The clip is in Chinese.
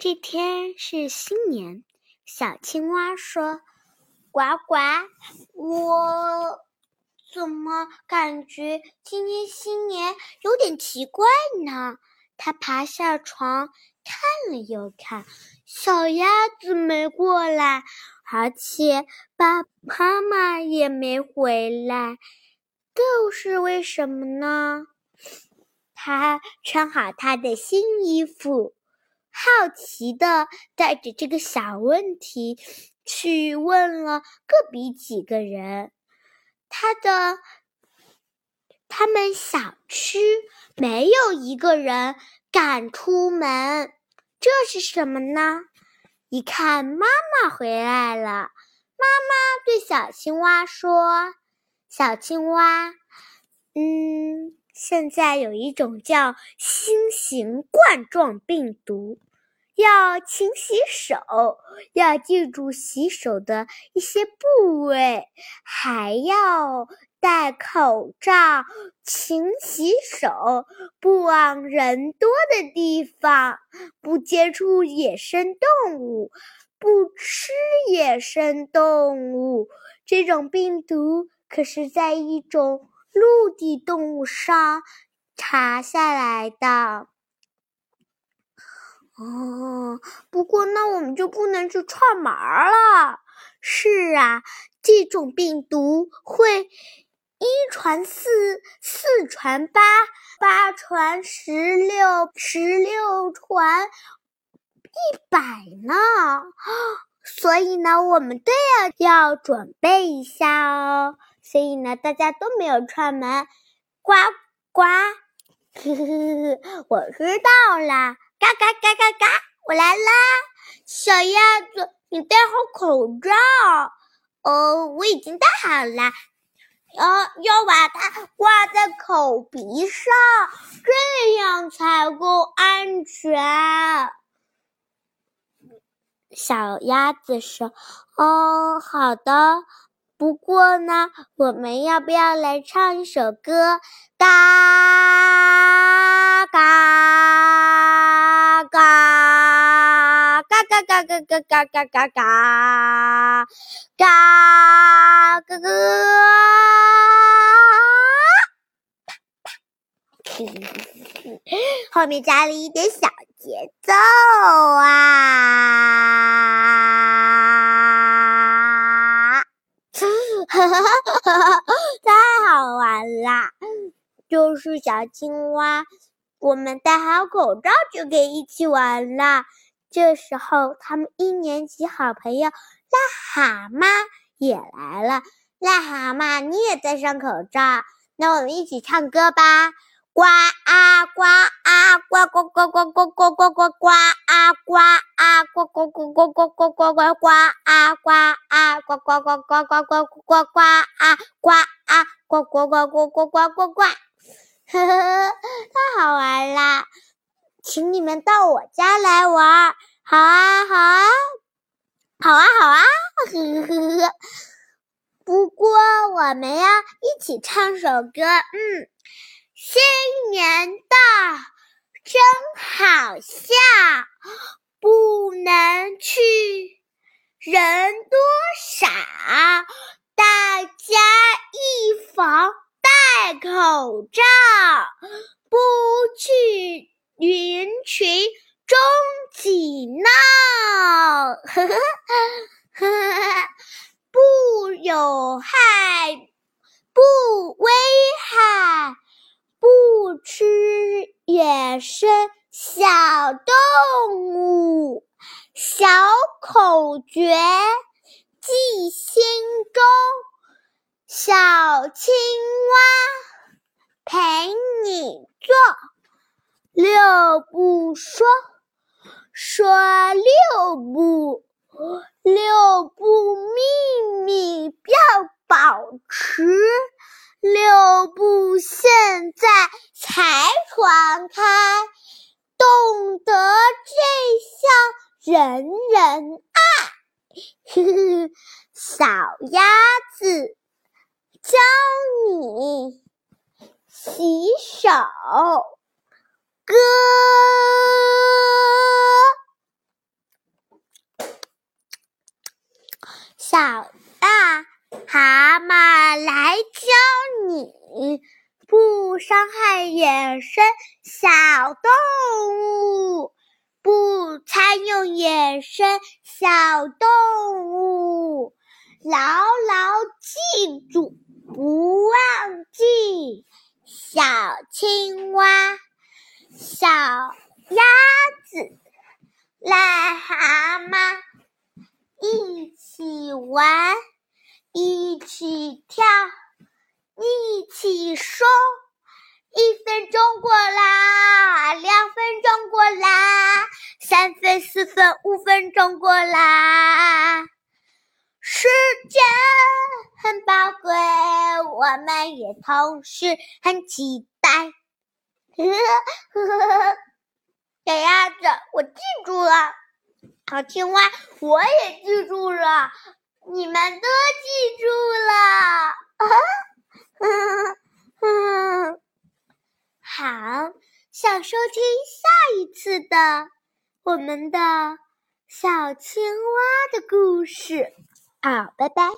这天是新年，小青蛙说：“呱呱，我怎么感觉今天新年有点奇怪呢？”它爬下床看了又看，小鸭子没过来，而且爸爸妈妈也没回来，这是为什么呢？他穿好他的新衣服。好奇的带着这个小问题去问了个比几个人，他的他们小区没有一个人敢出门，这是什么呢？一看妈妈回来了，妈妈对小青蛙说：“小青蛙，嗯，现在有一种叫新型冠状病毒。”要勤洗手，要记住洗手的一些部位，还要戴口罩，勤洗手，不往人多的地方，不接触野生动物，不吃野生动物。这种病毒可是在一种陆地动物上查下来的。哦，不过那我们就不能去串门了。是啊，这种病毒会一传四，四传八，八传十六，十六传一百呢。所以呢，我们都要要准备一下哦。所以呢，大家都没有串门，呱呱，呵呵呵，我知道啦。嘎嘎嘎嘎嘎！我来啦，小鸭子，你戴好口罩。哦，我已经戴好了。要要把它挂在口鼻上，这样才够安全。小鸭子说：“哦，好的。不过呢，我们要不要来唱一首歌？嘎嘎。”嘎嘎嘎嘎嘎嘎嘎嘎，嘎嘎嘎嘎！后面加了一点小节奏啊！哈哈哈哈哈太好玩啦！就是小青蛙，我们戴好口罩就可以一起玩啦。这时候，他们一年级好朋友癞蛤蟆也来了。癞蛤蟆，你也戴上口罩，那我们一起唱歌吧！呱啊呱啊呱呱呱呱呱呱呱呱呱啊呱啊呱呱呱呱呱呱呱呱呱啊呱啊呱呱呱呱呱呱呱呱啊呱啊呱呱呱呱呱呱呱呱！呵呵，太好玩啦！请你们到我家来玩，好啊，好啊，好啊，好啊，呵呵呵。不过我们要一起唱首歌，嗯，新年到，真好笑，不能去，人多少，大家一防戴口罩，不去。人群中挤闹，呵呵呵呵，不有害，不危害，不吃野生小动物。小口诀记心中，小青蛙陪你做。六不说，说六不，六不秘密要保持，六不现在才传开，懂得这项人人爱。呵呵，小鸭子教你洗手。歌小大蛤蟆来教你，不伤害野生小动物，不参用野生小动物，牢牢记住，不忘记。小青蛙，小鸭子，癞蛤蟆。一起玩，一起跳，一起说。一分钟过啦，两分钟过啦，三分、四分、五分钟过啦。时间很宝贵，我们也同时很期待。小鸭子，我记住了。好青蛙，我也记住了，你们都记住了。嗯嗯好，想收听下一次的我们的小青蛙的故事。好，拜拜。